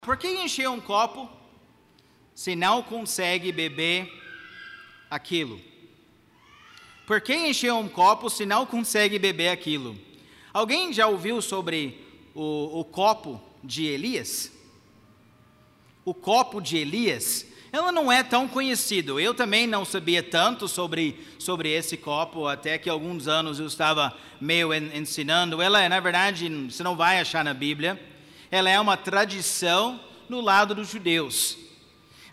Por que encher um copo se não consegue beber aquilo? Por que encher um copo se não consegue beber aquilo? Alguém já ouviu sobre o, o copo de Elias? O copo de Elias, ela não é tão conhecido. Eu também não sabia tanto sobre, sobre esse copo, até que alguns anos eu estava meio ensinando. Ela, na verdade, você não vai achar na Bíblia ela é uma tradição no lado dos judeus.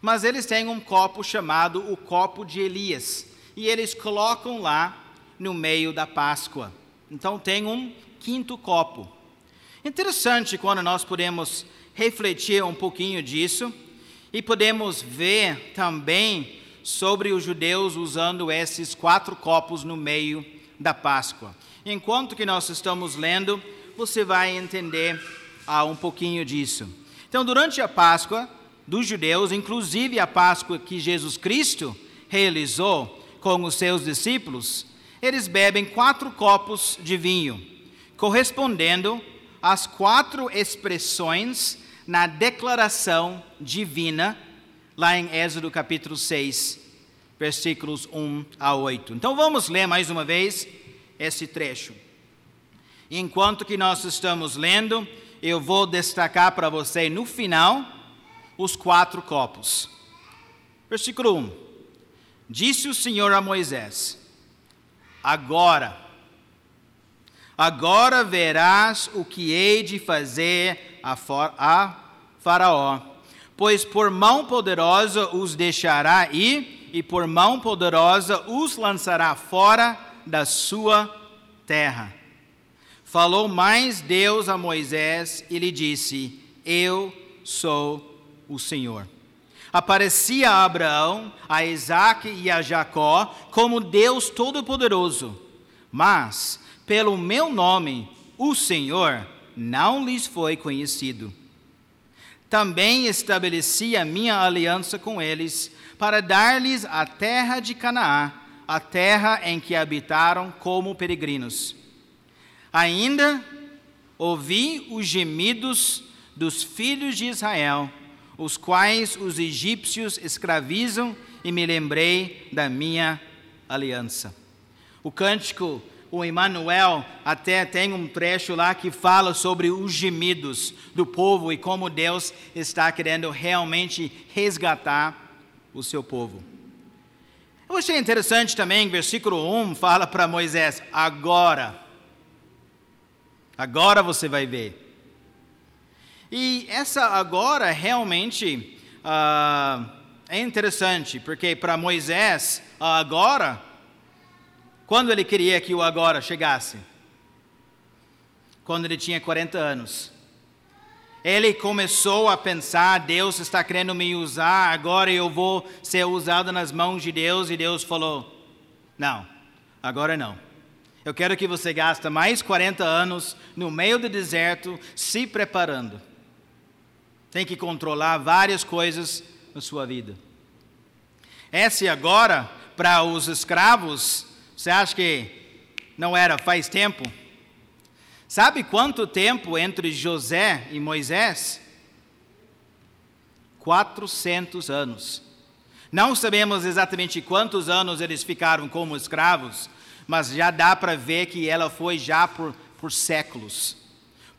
Mas eles têm um copo chamado o copo de Elias, e eles colocam lá no meio da Páscoa. Então tem um quinto copo. Interessante quando nós podemos refletir um pouquinho disso e podemos ver também sobre os judeus usando esses quatro copos no meio da Páscoa. Enquanto que nós estamos lendo, você vai entender a um pouquinho disso. Então, durante a Páscoa dos judeus, inclusive a Páscoa que Jesus Cristo realizou com os seus discípulos, eles bebem quatro copos de vinho, correspondendo às quatro expressões na declaração divina, lá em Êxodo capítulo 6, versículos 1 a 8. Então vamos ler mais uma vez esse trecho. Enquanto que nós estamos lendo, eu vou destacar para você no final os quatro copos. Versículo 1: Disse o Senhor a Moisés: Agora, agora verás o que hei de fazer a, Faraó, pois por mão poderosa os deixará ir, e por mão poderosa os lançará fora da sua terra. Falou mais Deus a Moisés e lhe disse: Eu sou o Senhor. Aparecia a Abraão, a Isaac e a Jacó como Deus Todo-Poderoso, mas pelo meu nome, o Senhor, não lhes foi conhecido. Também estabeleci a minha aliança com eles, para dar-lhes a terra de Canaã, a terra em que habitaram como peregrinos Ainda ouvi os gemidos dos filhos de Israel, os quais os egípcios escravizam, e me lembrei da minha aliança. O cântico, o Emmanuel, até tem um trecho lá que fala sobre os gemidos do povo e como Deus está querendo realmente resgatar o seu povo. Eu achei interessante também, versículo 1 fala para Moisés: agora Agora você vai ver. E essa agora realmente uh, é interessante, porque para Moisés, agora, quando ele queria que o agora chegasse? Quando ele tinha 40 anos. Ele começou a pensar: Deus está querendo me usar, agora eu vou ser usado nas mãos de Deus, e Deus falou: Não, agora não. Eu quero que você gaste mais 40 anos no meio do deserto se preparando. Tem que controlar várias coisas na sua vida. Essa e agora, para os escravos, você acha que não era faz tempo? Sabe quanto tempo entre José e Moisés? 400 anos. Não sabemos exatamente quantos anos eles ficaram como escravos, mas já dá para ver que ela foi já por, por séculos.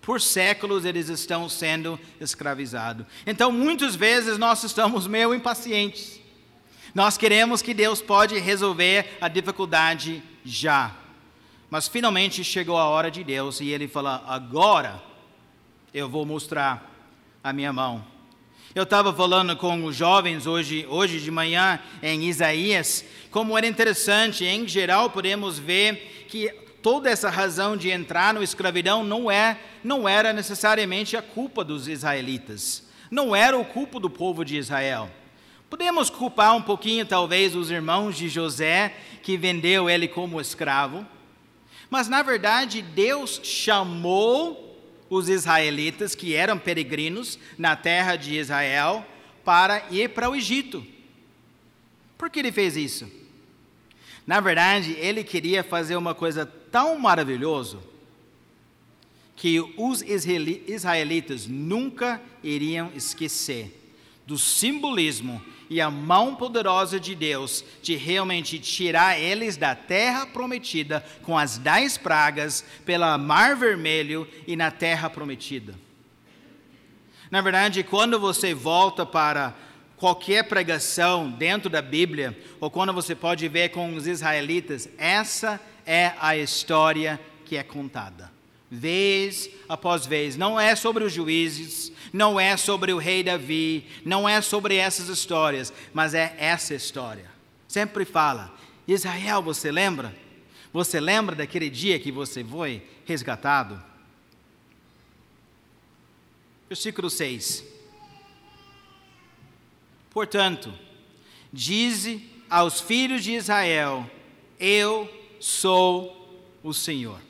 Por séculos eles estão sendo escravizados. Então, muitas vezes nós estamos meio impacientes. Nós queremos que Deus pode resolver a dificuldade já. Mas finalmente chegou a hora de Deus e ele fala: agora eu vou mostrar a minha mão. Eu estava falando com os jovens hoje, hoje de manhã em Isaías, como era interessante, em geral podemos ver que toda essa razão de entrar na escravidão não, é, não era necessariamente a culpa dos israelitas, não era o culpa do povo de Israel. Podemos culpar um pouquinho, talvez, os irmãos de José, que vendeu ele como escravo, mas na verdade Deus chamou os israelitas que eram peregrinos na terra de Israel para ir para o Egito. Por que ele fez isso? Na verdade, ele queria fazer uma coisa tão maravilhosa que os israelitas nunca iriam esquecer do simbolismo e a mão poderosa de Deus de realmente tirar eles da terra prometida com as dez pragas pela Mar Vermelho e na terra prometida. Na verdade, quando você volta para qualquer pregação dentro da Bíblia, ou quando você pode ver com os israelitas, essa é a história que é contada. Vez após vez. Não é sobre os juízes, não é sobre o rei Davi, não é sobre essas histórias, mas é essa história. Sempre fala: Israel, você lembra? Você lembra daquele dia que você foi resgatado? Versículo 6. Portanto, dize aos filhos de Israel: Eu sou o Senhor.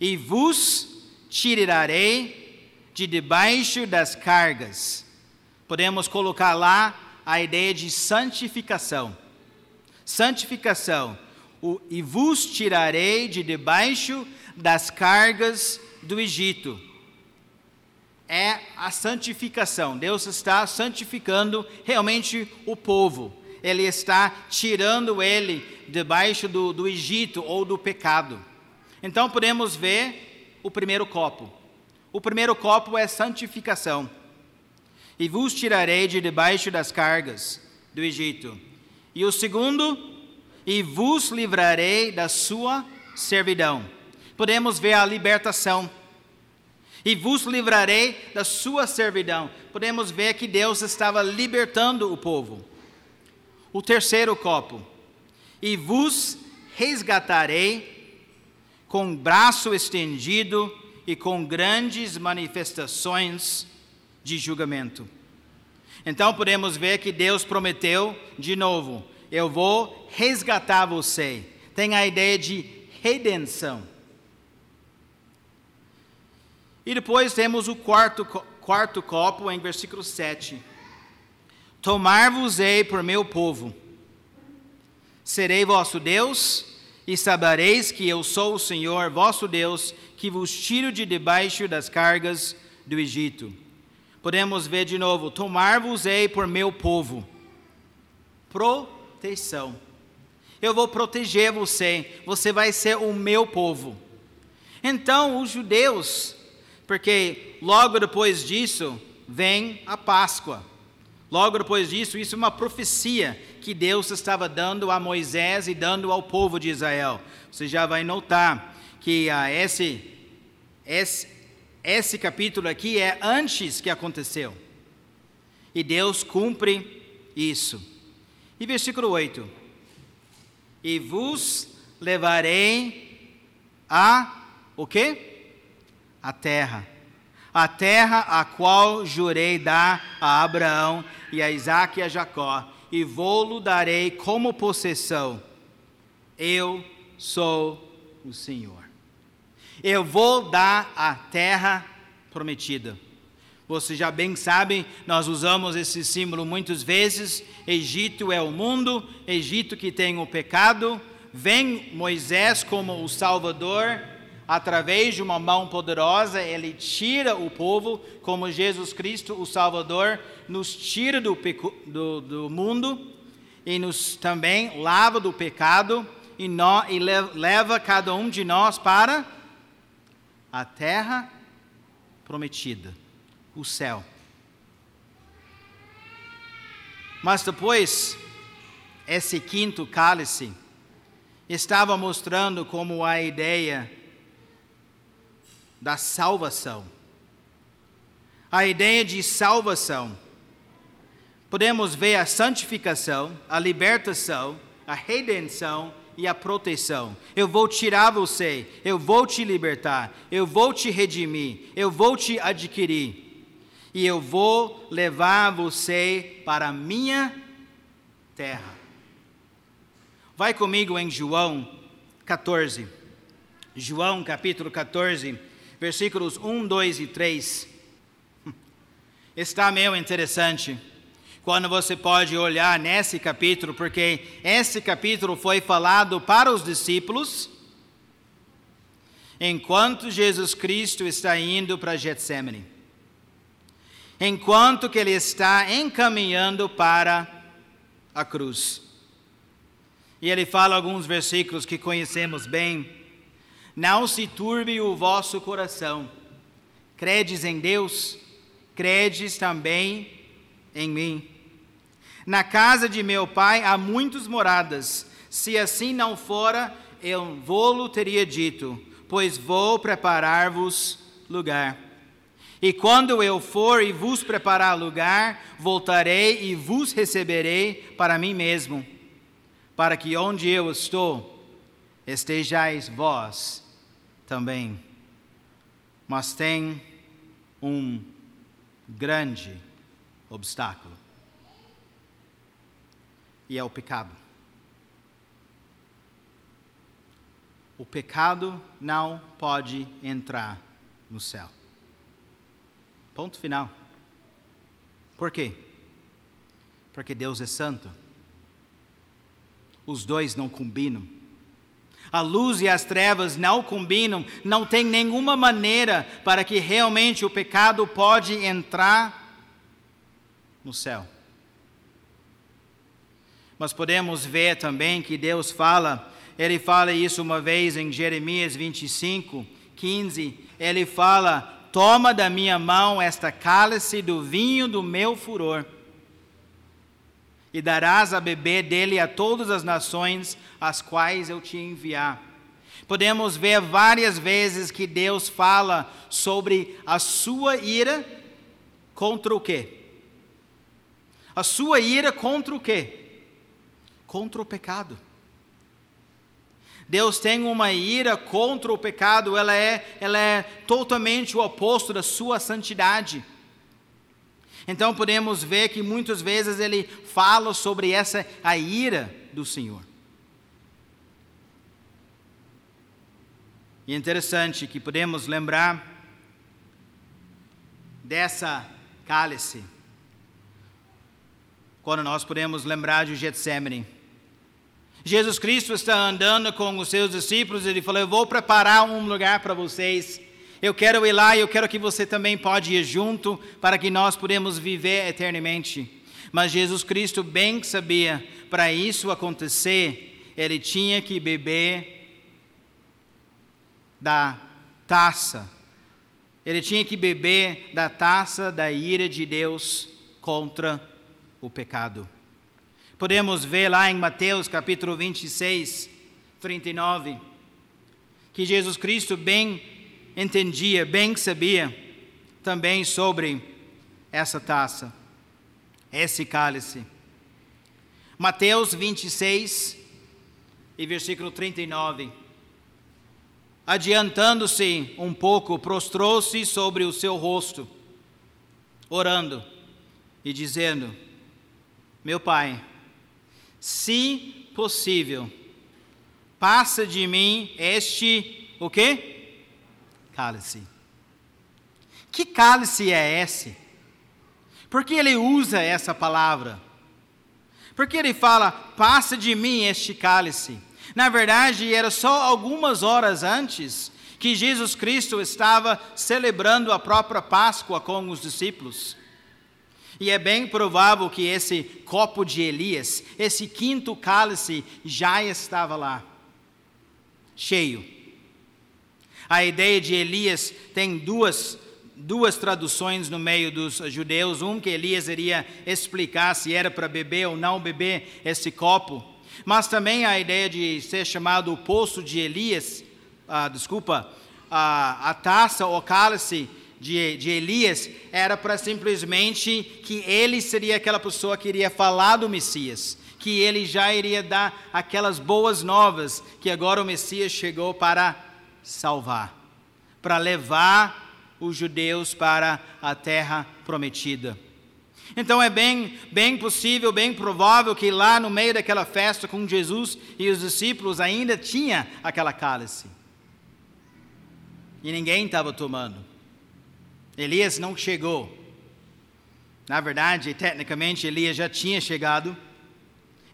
E vos tirarei de debaixo das cargas. Podemos colocar lá a ideia de santificação. Santificação. O, e vos tirarei de debaixo das cargas do Egito é a santificação. Deus está santificando realmente o povo. Ele está tirando ele debaixo do, do Egito ou do pecado. Então podemos ver o primeiro copo. O primeiro copo é santificação. E vos tirarei de debaixo das cargas do Egito. E o segundo, e vos livrarei da sua servidão. Podemos ver a libertação e vos livrarei da sua servidão. Podemos ver que Deus estava libertando o povo. O terceiro copo, e vos resgatarei com braço estendido e com grandes manifestações de julgamento. Então podemos ver que Deus prometeu de novo: eu vou resgatar você. Tem a ideia de redenção. E depois temos o quarto, quarto copo em versículo 7. Tomar-vos-ei por meu povo, serei vosso Deus, e sabereis que eu sou o Senhor vosso Deus, que vos tiro de debaixo das cargas do Egito. Podemos ver de novo: tomar-vos-ei por meu povo. Proteção. Eu vou proteger você, você vai ser o meu povo. Então, os judeus porque logo depois disso vem a Páscoa. Logo depois disso, isso é uma profecia que Deus estava dando a Moisés e dando ao povo de Israel. Você já vai notar que ah, esse, esse, esse capítulo aqui é antes que aconteceu. E Deus cumpre isso. E versículo 8: E vos levarei a o quê? a terra. A terra a qual jurei dar a Abraão e a Isaac e a Jacó, e vou-lo darei como possessão. Eu sou o Senhor. Eu vou dar a terra prometida. Você já bem sabe, nós usamos esse símbolo muitas vezes. Egito é o mundo, Egito que tem o pecado. Vem Moisés como o Salvador, através de uma mão poderosa, ele tira o povo, como Jesus Cristo, o Salvador, nos tira do, do, do mundo e nos também lava do pecado e, no, e leva cada um de nós para a terra prometida, o céu. Mas depois, esse quinto cálice estava mostrando como a ideia da salvação. A ideia de salvação. Podemos ver a santificação, a libertação, a redenção e a proteção. Eu vou tirar você, eu vou te libertar, eu vou te redimir, eu vou te adquirir. E eu vou levar você para a minha terra. Vai comigo em João 14. João capítulo 14 versículos 1, 2 e 3. Está meio interessante quando você pode olhar nesse capítulo, porque esse capítulo foi falado para os discípulos enquanto Jesus Cristo está indo para Getsemane. Enquanto que ele está encaminhando para a cruz. E ele fala alguns versículos que conhecemos bem. Não se turbe o vosso coração. Credes em Deus, credes também em mim. Na casa de meu pai há muitas moradas. Se assim não fora, eu vou-lo teria dito, pois vou preparar-vos lugar. E quando eu for e vos preparar lugar, voltarei e vos receberei para mim mesmo, para que onde eu estou, estejais vós também. Mas tem um grande obstáculo, e é o pecado. O pecado não pode entrar no céu. Ponto final. Por quê? Porque Deus é santo. Os dois não combinam. A luz e as trevas não combinam, não tem nenhuma maneira para que realmente o pecado pode entrar no céu. Mas podemos ver também que Deus fala, ele fala isso uma vez em Jeremias 25, 15, ele fala: Toma da minha mão esta cálice do vinho do meu furor, e darás a beber dele a todas as nações as quais eu te enviar. Podemos ver várias vezes que Deus fala sobre a sua ira contra o quê? A sua ira contra o quê? Contra o pecado. Deus tem uma ira contra o pecado, ela é, ela é totalmente o oposto da sua santidade. Então podemos ver que muitas vezes ele fala sobre essa a ira do Senhor. E é interessante que podemos lembrar dessa cálice quando nós podemos lembrar de Getsemane. Jesus Cristo está andando com os seus discípulos e ele falou: Eu vou preparar um lugar para vocês. Eu quero ir lá e eu quero que você também pode ir junto para que nós podemos viver eternamente. Mas Jesus Cristo bem sabia, para isso acontecer, ele tinha que beber da taça. Ele tinha que beber da taça da ira de Deus contra o pecado. Podemos ver lá em Mateus capítulo 26, 39, que Jesus Cristo bem entendia, bem sabia também sobre essa taça, esse cálice. Mateus 26 e versículo 39. Adiantando-se um pouco, prostrou-se sobre o seu rosto, orando e dizendo: Meu Pai, se possível, passa de mim este o quê? Cálice. Que cálice é esse? Por que ele usa essa palavra? Porque ele fala, passa de mim este cálice. Na verdade, era só algumas horas antes que Jesus Cristo estava celebrando a própria Páscoa com os discípulos. E é bem provável que esse copo de Elias, esse quinto cálice, já estava lá, cheio. A ideia de Elias tem duas, duas traduções no meio dos judeus. Um que Elias iria explicar se era para beber ou não beber esse copo. Mas também a ideia de ser chamado o poço de Elias, ah, desculpa, a, a taça ou cálice de, de Elias era para simplesmente que ele seria aquela pessoa que iria falar do Messias, que ele já iria dar aquelas boas novas, que agora o Messias chegou para salvar, para levar os judeus para a terra prometida. Então é bem, bem possível, bem provável que lá no meio daquela festa com Jesus e os discípulos ainda tinha aquela cálice. E ninguém estava tomando. Elias não chegou. Na verdade, tecnicamente, Elias já tinha chegado.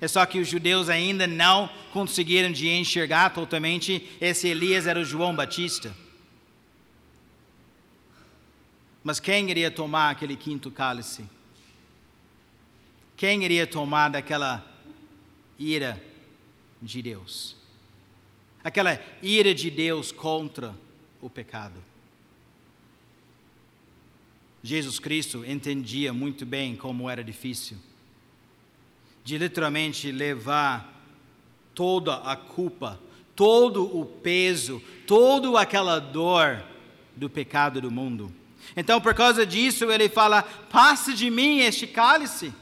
É só que os judeus ainda não conseguiram de enxergar totalmente esse Elias era o João Batista. Mas quem iria tomar aquele quinto cálice? Quem iria tomar daquela ira de Deus? Aquela ira de Deus contra o pecado. Jesus Cristo entendia muito bem como era difícil de literalmente levar toda a culpa, todo o peso, toda aquela dor do pecado do mundo. Então, por causa disso, ele fala: Passe de mim este cálice.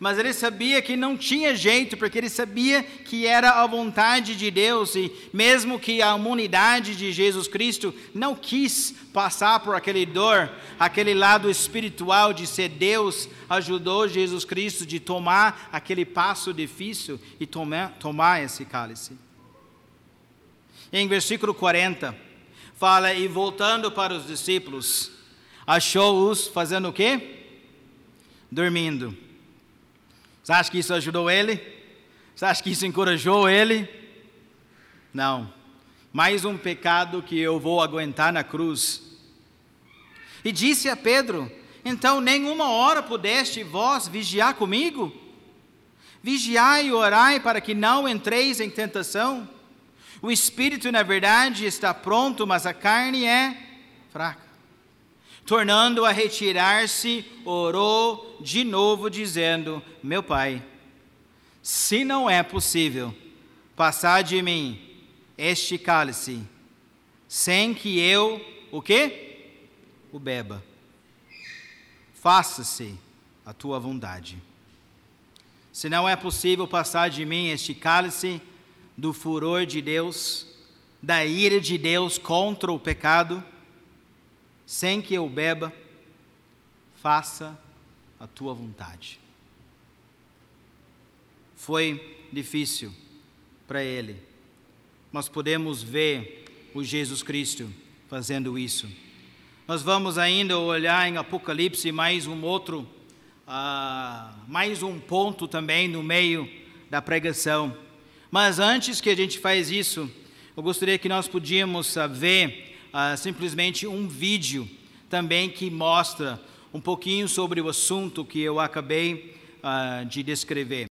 Mas ele sabia que não tinha jeito, porque ele sabia que era a vontade de Deus, e mesmo que a humanidade de Jesus Cristo não quis passar por aquele dor, aquele lado espiritual de ser Deus, ajudou Jesus Cristo de tomar aquele passo difícil e tomar, tomar esse cálice. Em versículo 40, fala: E voltando para os discípulos, achou-os fazendo o quê? Dormindo. Você acha que isso ajudou ele? Você acha que isso encorajou ele? Não. Mais um pecado que eu vou aguentar na cruz. E disse a Pedro: Então, nenhuma hora pudeste vós vigiar comigo? Vigiai e orai para que não entreis em tentação. O espírito, na verdade, está pronto, mas a carne é fraca. Tornando a retirar-se, orou de novo, dizendo: Meu pai, se não é possível passar de mim este cálice, sem que eu, o quê? O beba. Faça-se a tua vontade. Se não é possível passar de mim este cálice, do furor de Deus, da ira de Deus contra o pecado, sem que eu beba, faça a tua vontade. Foi difícil para ele, mas podemos ver o Jesus Cristo fazendo isso. Nós vamos ainda olhar em Apocalipse mais um outro, uh, mais um ponto também no meio da pregação mas antes que a gente faz isso, eu gostaria que nós podíamos ver uh, simplesmente um vídeo também que mostra um pouquinho sobre o assunto que eu acabei uh, de descrever.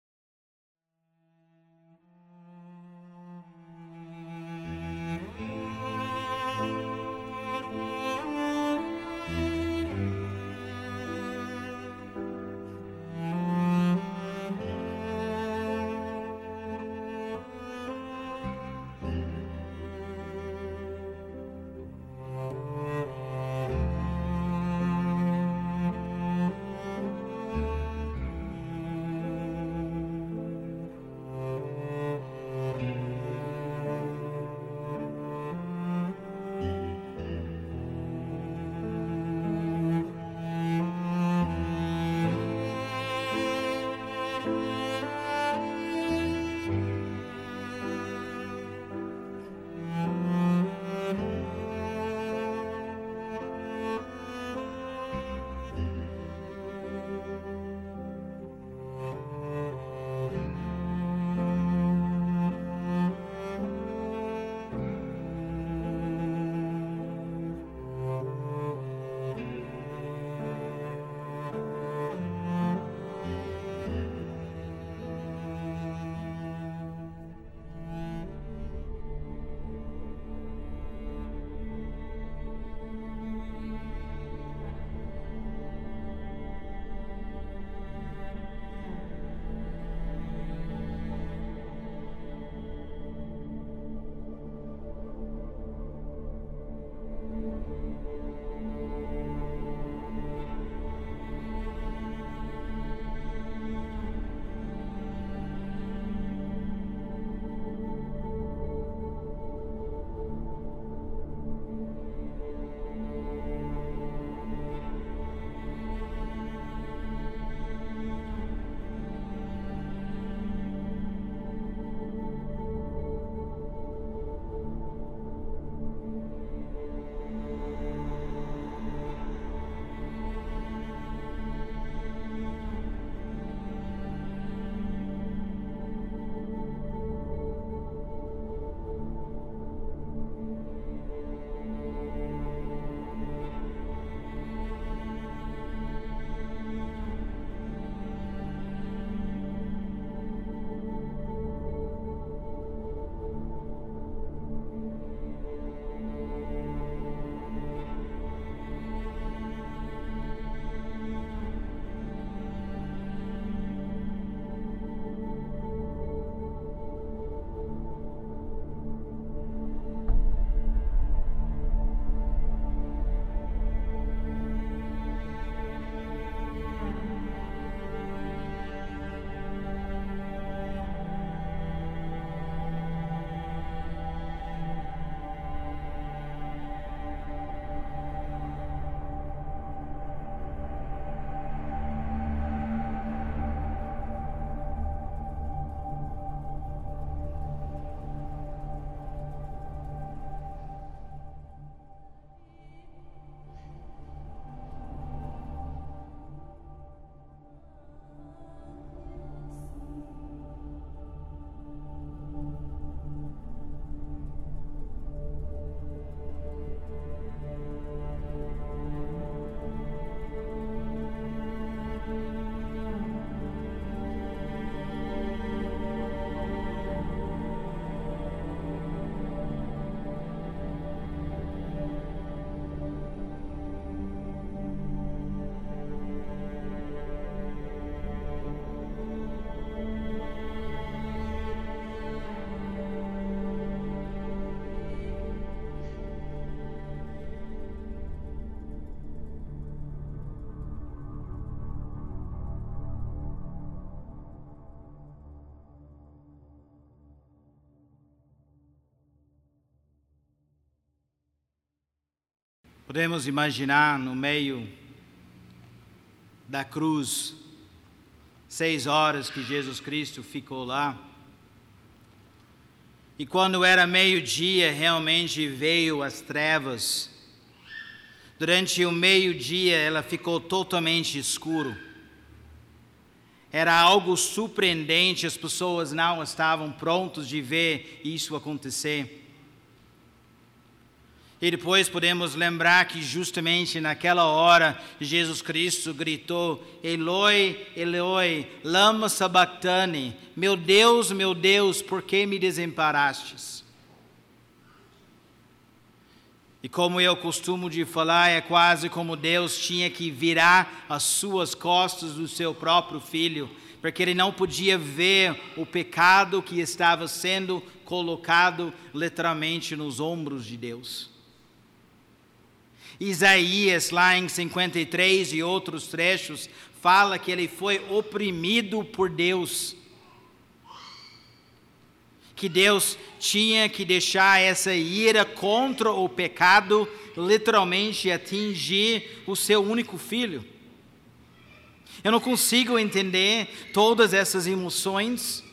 Podemos imaginar no meio da cruz, seis horas que Jesus Cristo ficou lá. E quando era meio-dia, realmente veio as trevas. Durante o meio-dia, ela ficou totalmente escuro. Era algo surpreendente, as pessoas não estavam prontos de ver isso acontecer. E depois podemos lembrar que justamente naquela hora Jesus Cristo gritou: Eloi, Eloi, lama sabachthani, meu Deus, meu Deus, por que me desamparastes? E como eu costumo de falar, é quase como Deus tinha que virar as suas costas do seu próprio filho, porque ele não podia ver o pecado que estava sendo colocado literalmente nos ombros de Deus. Isaías, lá em 53 e outros trechos, fala que ele foi oprimido por Deus. Que Deus tinha que deixar essa ira contra o pecado literalmente atingir o seu único filho. Eu não consigo entender todas essas emoções.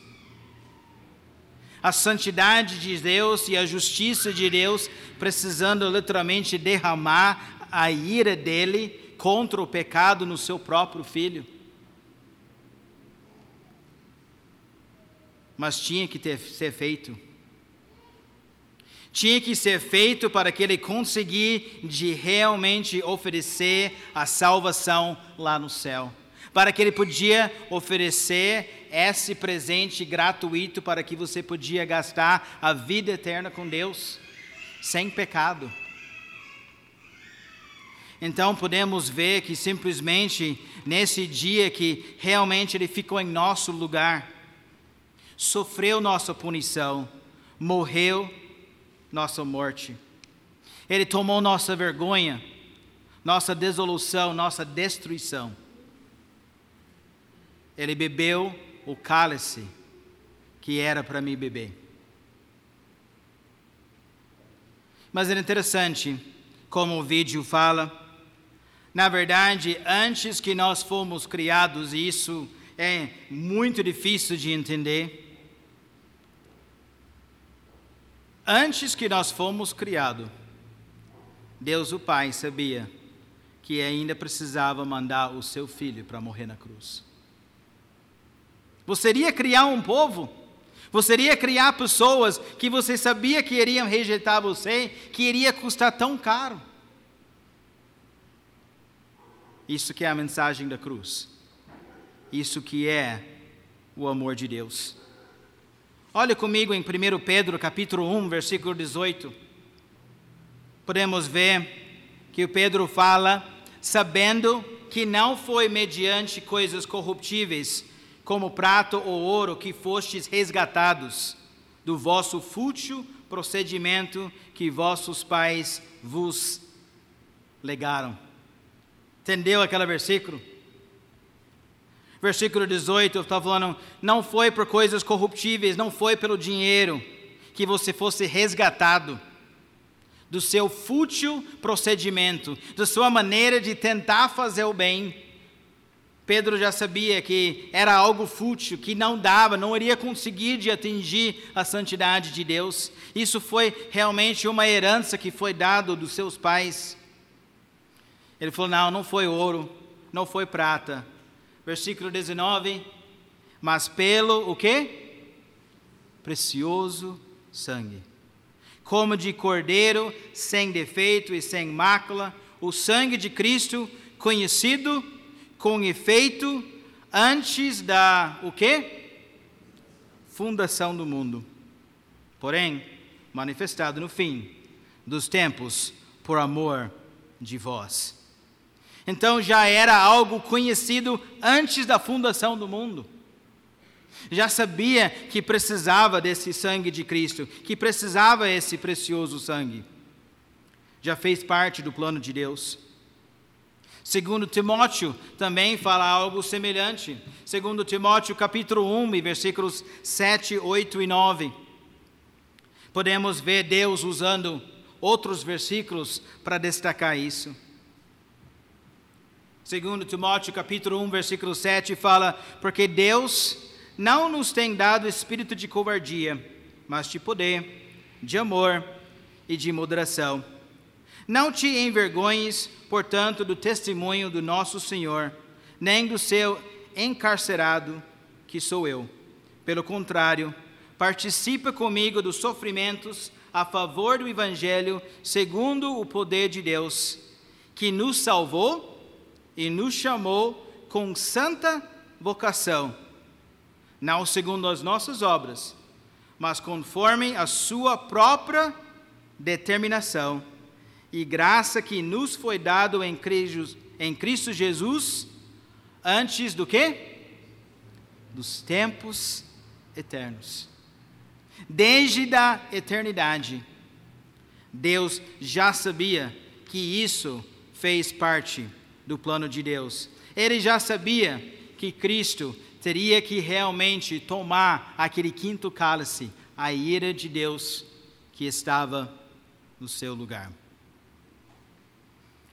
A santidade de Deus e a justiça de Deus precisando literalmente derramar a ira dele contra o pecado no seu próprio filho. Mas tinha que ter, ser feito. Tinha que ser feito para que ele conseguisse de realmente oferecer a salvação lá no céu. Para que ele podia oferecer esse presente gratuito para que você podia gastar a vida eterna com Deus sem pecado. Então podemos ver que simplesmente nesse dia que realmente Ele ficou em nosso lugar, sofreu nossa punição, morreu nossa morte. Ele tomou nossa vergonha, nossa desolução, nossa destruição. Ele bebeu o cálice que era para mim beber. Mas é interessante como o vídeo fala. Na verdade, antes que nós fomos criados, e isso é muito difícil de entender. Antes que nós fomos criados, Deus o Pai sabia que ainda precisava mandar o seu filho para morrer na cruz. Você iria criar um povo você iria criar pessoas que você sabia que iriam rejeitar você, que iria custar tão caro. Isso que é a mensagem da cruz. Isso que é o amor de Deus. Olha comigo em 1 Pedro, capítulo 1, versículo 18. Podemos ver que o Pedro fala, sabendo que não foi mediante coisas corruptíveis, como prato ou ouro que fostes resgatados do vosso fútil procedimento que vossos pais vos legaram. Entendeu aquele versículo? Versículo 18, eu estava falando, não foi por coisas corruptíveis, não foi pelo dinheiro que você fosse resgatado do seu fútil procedimento, da sua maneira de tentar fazer o bem, Pedro já sabia que era algo fútil, que não dava, não iria conseguir de atingir a santidade de Deus. Isso foi realmente uma herança que foi dado dos seus pais. Ele falou: "Não, não foi ouro, não foi prata". Versículo 19: "Mas pelo o quê? Precioso sangue, como de cordeiro, sem defeito e sem mácula, o sangue de Cristo, conhecido com efeito antes da o quê? Fundação do mundo. Porém, manifestado no fim dos tempos por amor de vós. Então já era algo conhecido antes da fundação do mundo. Já sabia que precisava desse sangue de Cristo, que precisava esse precioso sangue. Já fez parte do plano de Deus. Segundo Timóteo também fala algo semelhante. Segundo Timóteo capítulo 1, versículos 7, 8 e 9. Podemos ver Deus usando outros versículos para destacar isso. Segundo Timóteo capítulo 1, versículo 7 fala: "Porque Deus não nos tem dado espírito de covardia, mas de poder, de amor e de moderação. Não te envergonhes, portanto, do testemunho do nosso Senhor, nem do seu encarcerado, que sou eu. Pelo contrário, participa comigo dos sofrimentos a favor do Evangelho, segundo o poder de Deus, que nos salvou e nos chamou com santa vocação, não segundo as nossas obras, mas conforme a sua própria determinação e graça que nos foi dado em Cristo, em Cristo Jesus antes do que? Dos tempos eternos. Desde a eternidade, Deus já sabia que isso fez parte do plano de Deus. Ele já sabia que Cristo teria que realmente tomar aquele quinto cálice, a ira de Deus que estava no seu lugar.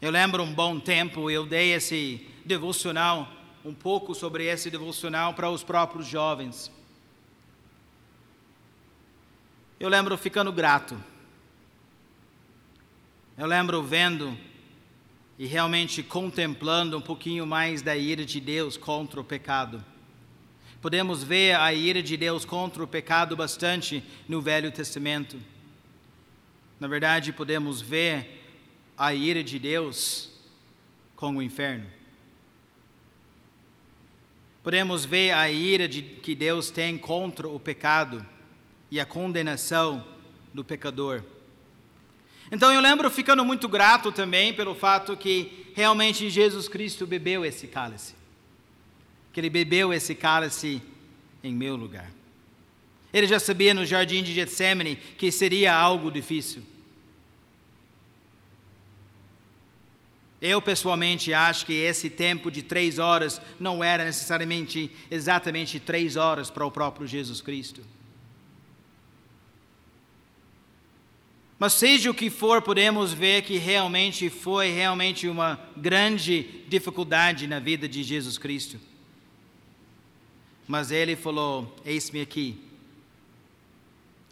Eu lembro um bom tempo, eu dei esse devocional, um pouco sobre esse devocional para os próprios jovens. Eu lembro ficando grato. Eu lembro vendo e realmente contemplando um pouquinho mais da ira de Deus contra o pecado. Podemos ver a ira de Deus contra o pecado bastante no Velho Testamento. Na verdade, podemos ver a ira de Deus com o inferno. Podemos ver a ira de, que Deus tem contra o pecado e a condenação do pecador. Então eu lembro ficando muito grato também pelo fato que realmente Jesus Cristo bebeu esse cálice. Que ele bebeu esse cálice em meu lugar. Ele já sabia no jardim de Getsemane que seria algo difícil. Eu pessoalmente acho que esse tempo de três horas não era necessariamente exatamente três horas para o próprio Jesus Cristo. Mas seja o que for, podemos ver que realmente foi realmente uma grande dificuldade na vida de Jesus Cristo. Mas ele falou: Eis-me aqui.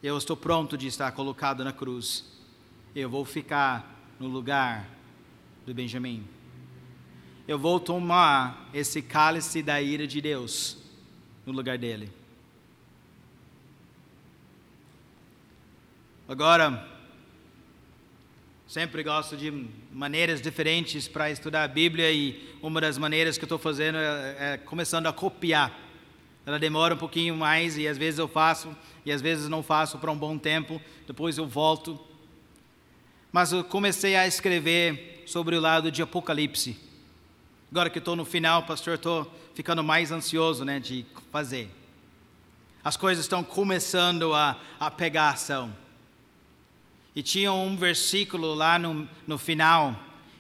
Eu estou pronto de estar colocado na cruz. Eu vou ficar no lugar do Benjamim. Eu vou tomar esse cálice da ira de Deus no lugar dele. Agora, Sempre gosto de maneiras diferentes para estudar a Bíblia e uma das maneiras que eu estou fazendo é, é, começando a copiar. Ela demora um pouquinho mais e às vezes eu faço e às vezes não faço para um bom tempo, depois eu volto. Mas eu comecei a escrever sobre o lado de Apocalipse. Agora que estou no final, pastor, estou ficando mais ansioso né, de fazer. As coisas estão começando a, a pegar ação. E tinha um versículo lá no, no final,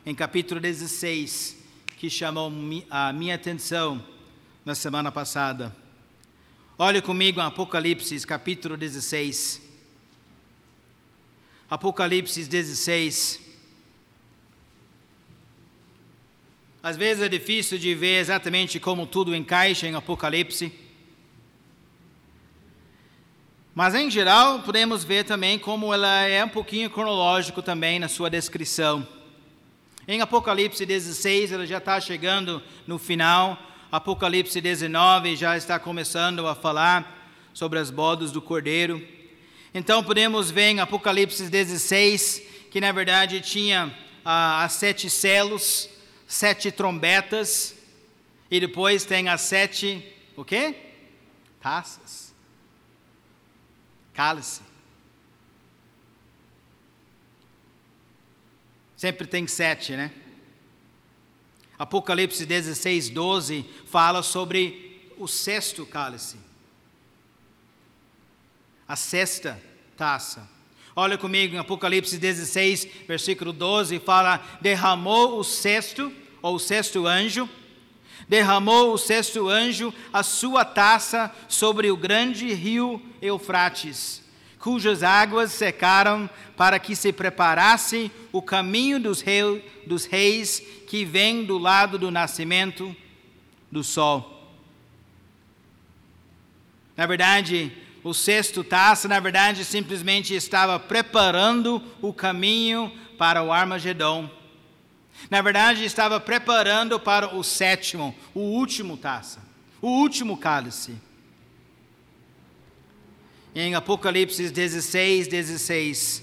em capítulo 16, que chamou a minha atenção na semana passada. Olhe comigo Apocalipse, capítulo 16. Apocalipse 16. Às vezes é difícil de ver exatamente como tudo encaixa em Apocalipse. Mas em geral, podemos ver também como ela é um pouquinho cronológico também na sua descrição. Em Apocalipse 16, ela já está chegando no final. Apocalipse 19 já está começando a falar sobre as bodas do cordeiro. Então podemos ver em Apocalipse 16 que na verdade tinha ah, as sete selos, sete trombetas e depois tem as sete o quê? Taças cálice. Sempre tem sete, né? Apocalipse 16, 12 fala sobre o sexto cálice, a sexta taça. Olha comigo em Apocalipse 16, versículo 12, fala: derramou o sexto, ou o sexto anjo, derramou o sexto anjo a sua taça sobre o grande rio Eufrates, cujas águas secaram para que se preparasse o caminho dos, rei, dos reis que vem do lado do nascimento do sol. Na verdade, o sexto taça, na verdade, simplesmente estava preparando o caminho para o Armagedon. Na verdade, estava preparando para o sétimo, o último taça, o último cálice. Em Apocalipse 16, 16,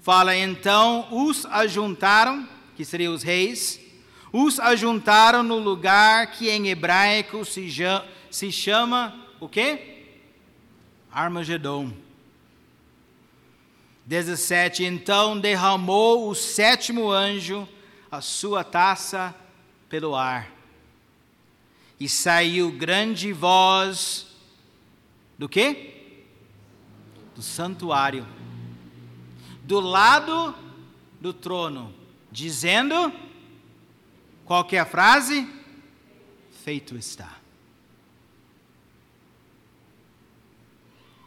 fala: Então os ajuntaram, que seriam os reis, os ajuntaram no lugar que em hebraico se, se chama o quê? Armagedon. 17. Então derramou o sétimo anjo a sua taça pelo ar, e saiu grande voz do quê? Do santuário, do lado do trono, dizendo: qual é a frase? Feito está.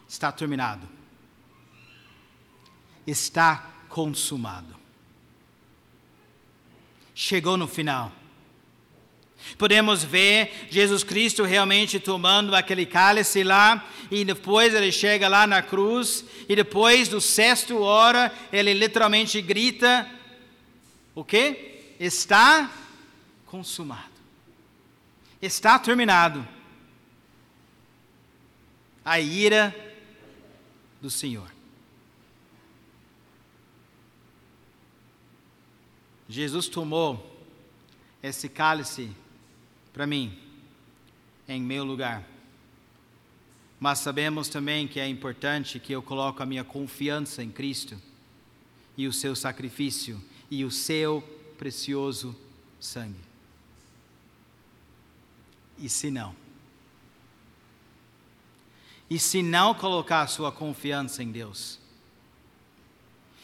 Está terminado. Está consumado. Chegou no final. Podemos ver Jesus Cristo realmente tomando aquele cálice lá, e depois ele chega lá na cruz, e depois do sexto hora, ele literalmente grita: O que? Está consumado. Está terminado. A ira do Senhor. Jesus tomou esse cálice para mim, em meu lugar. Mas sabemos também que é importante que eu coloque a minha confiança em Cristo e o seu sacrifício e o seu precioso sangue. E se não? E se não colocar sua confiança em Deus?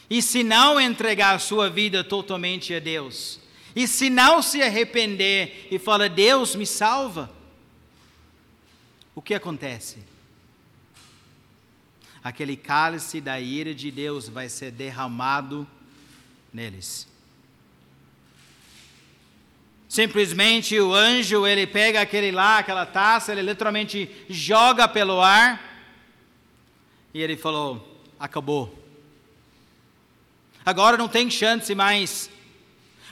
E se não entregar sua vida totalmente a Deus? E se não se arrepender e falar, Deus me salva? O que acontece? Aquele cálice da ira de Deus vai ser derramado neles. Simplesmente o anjo, ele pega aquele lá, aquela taça, ele literalmente joga pelo ar. E ele falou: acabou. Agora não tem chance mais.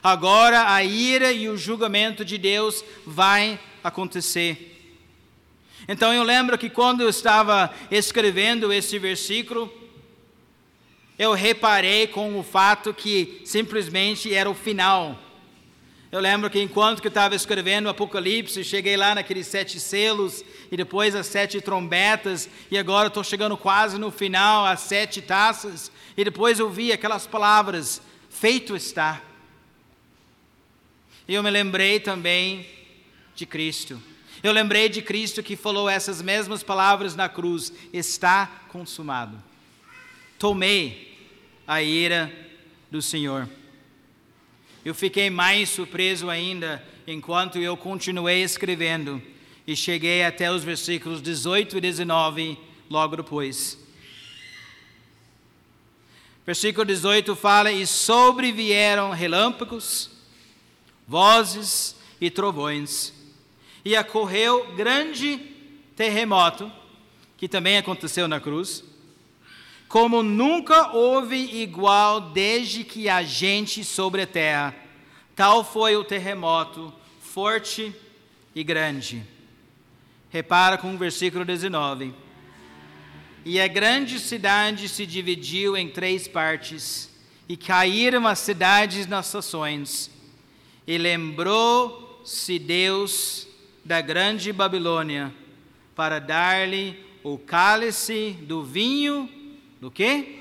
Agora a ira e o julgamento de Deus vai acontecer. Então eu lembro que quando eu estava escrevendo esse versículo, eu reparei com o fato que simplesmente era o final eu lembro que enquanto que eu estava escrevendo o Apocalipse, cheguei lá naqueles sete selos e depois as sete trombetas, e agora estou chegando quase no final, as sete taças, e depois eu vi aquelas palavras: feito está. E eu me lembrei também de Cristo. Eu lembrei de Cristo que falou essas mesmas palavras na cruz: está consumado. Tomei a ira do Senhor. Eu fiquei mais surpreso ainda enquanto eu continuei escrevendo e cheguei até os versículos 18 e 19 logo depois. Versículo 18 fala: E sobrevieram relâmpagos, vozes e trovões, e ocorreu grande terremoto, que também aconteceu na cruz como nunca houve igual desde que há gente sobre a terra. Tal foi o terremoto, forte e grande. Repara com o versículo 19. E a grande cidade se dividiu em três partes, e caíram as cidades nas nações. E lembrou-se Deus da grande Babilônia, para dar-lhe o cálice do vinho do quê?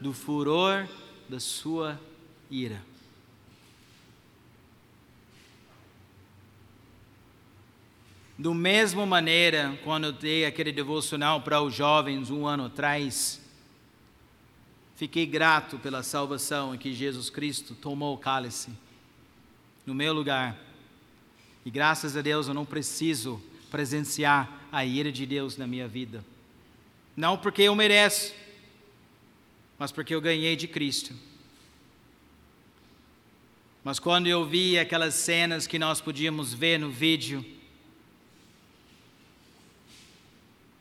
Do furor da sua ira. Do mesmo maneira, quando eu dei aquele devocional para os jovens um ano atrás, fiquei grato pela salvação em que Jesus Cristo tomou o cálice no meu lugar. E graças a Deus eu não preciso presenciar a ira de Deus na minha vida. Não porque eu mereço, mas porque eu ganhei de Cristo. Mas quando eu vi aquelas cenas que nós podíamos ver no vídeo,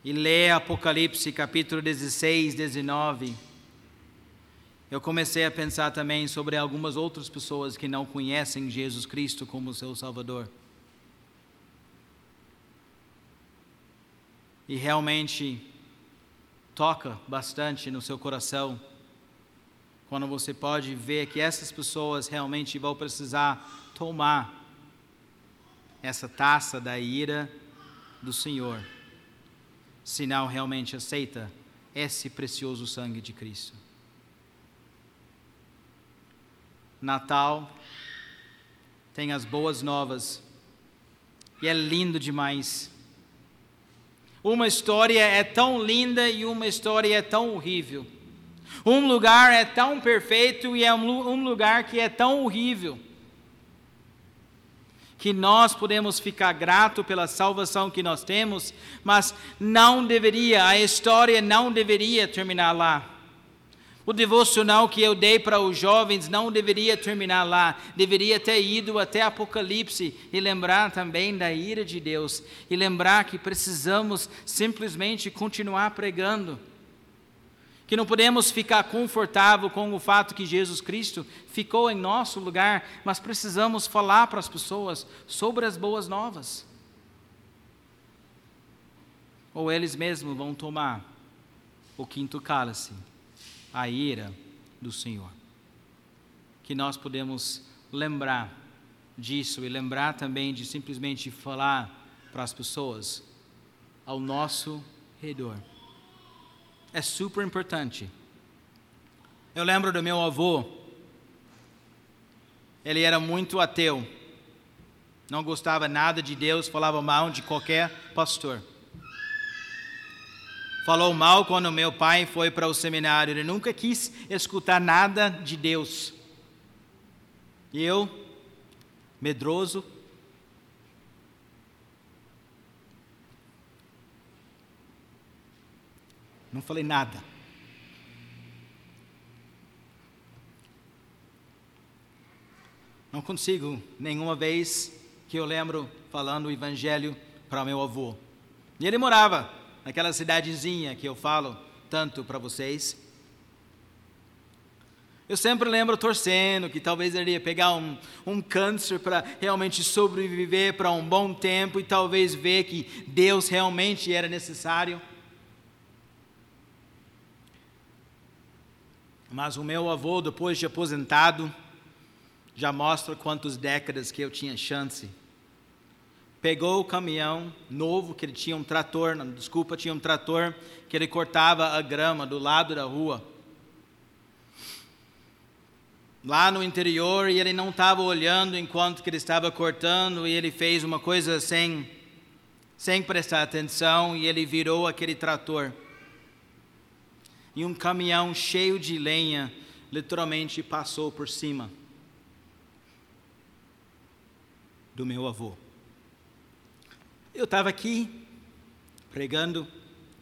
e ler Apocalipse capítulo 16, 19, eu comecei a pensar também sobre algumas outras pessoas que não conhecem Jesus Cristo como seu Salvador. E realmente toca bastante no seu coração quando você pode ver que essas pessoas realmente vão precisar tomar essa taça da ira do Senhor, se não realmente aceita esse precioso sangue de Cristo. Natal tem as boas novas e é lindo demais uma história é tão linda e uma história é tão horrível. Um lugar é tão perfeito e é um lugar que é tão horrível. Que nós podemos ficar grato pela salvação que nós temos, mas não deveria, a história não deveria terminar lá. O devocional que eu dei para os jovens não deveria terminar lá, deveria ter ido até Apocalipse e lembrar também da ira de Deus e lembrar que precisamos simplesmente continuar pregando. Que não podemos ficar confortável com o fato que Jesus Cristo ficou em nosso lugar, mas precisamos falar para as pessoas sobre as boas novas. Ou eles mesmos vão tomar o quinto cálice a ira do Senhor. Que nós podemos lembrar disso e lembrar também de simplesmente falar para as pessoas ao nosso redor. É super importante. Eu lembro do meu avô, ele era muito ateu, não gostava nada de Deus, falava mal de qualquer pastor falou mal quando meu pai foi para o seminário. Ele nunca quis escutar nada de Deus. E eu, medroso, não falei nada. Não consigo nenhuma vez que eu lembro falando o evangelho para meu avô. E ele morava naquela cidadezinha que eu falo tanto para vocês. Eu sempre lembro torcendo que talvez ele ia pegar um, um câncer para realmente sobreviver para um bom tempo e talvez ver que Deus realmente era necessário. Mas o meu avô, depois de aposentado, já mostra quantas décadas que eu tinha chance pegou o caminhão novo, que ele tinha um trator, não, desculpa, tinha um trator que ele cortava a grama do lado da rua. Lá no interior, e ele não estava olhando enquanto que ele estava cortando, e ele fez uma coisa sem, sem prestar atenção, e ele virou aquele trator. E um caminhão cheio de lenha literalmente passou por cima do meu avô. Eu estava aqui pregando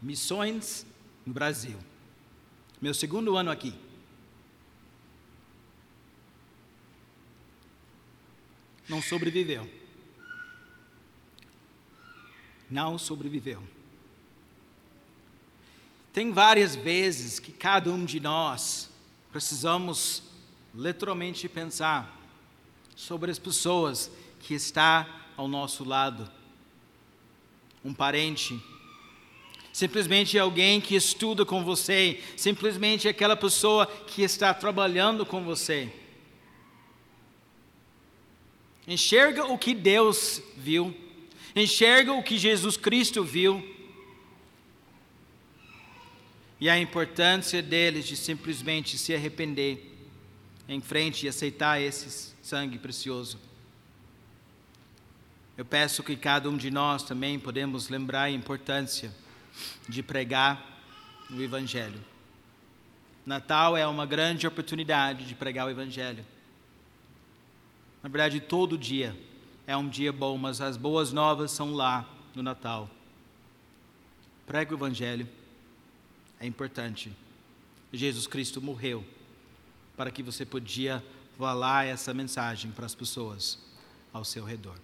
missões no Brasil. Meu segundo ano aqui. Não sobreviveu. Não sobreviveu. Tem várias vezes que cada um de nós precisamos literalmente pensar sobre as pessoas que está ao nosso lado um parente, simplesmente alguém que estuda com você, simplesmente aquela pessoa que está trabalhando com você. Enxerga o que Deus viu, enxerga o que Jesus Cristo viu. E a importância deles de simplesmente se arrepender em frente e aceitar esse sangue precioso. Eu peço que cada um de nós também podemos lembrar a importância de pregar o Evangelho. Natal é uma grande oportunidade de pregar o Evangelho. Na verdade, todo dia é um dia bom, mas as boas novas são lá no Natal. Pregue o Evangelho. é importante. Jesus Cristo morreu para que você podia falar essa mensagem para as pessoas ao seu redor.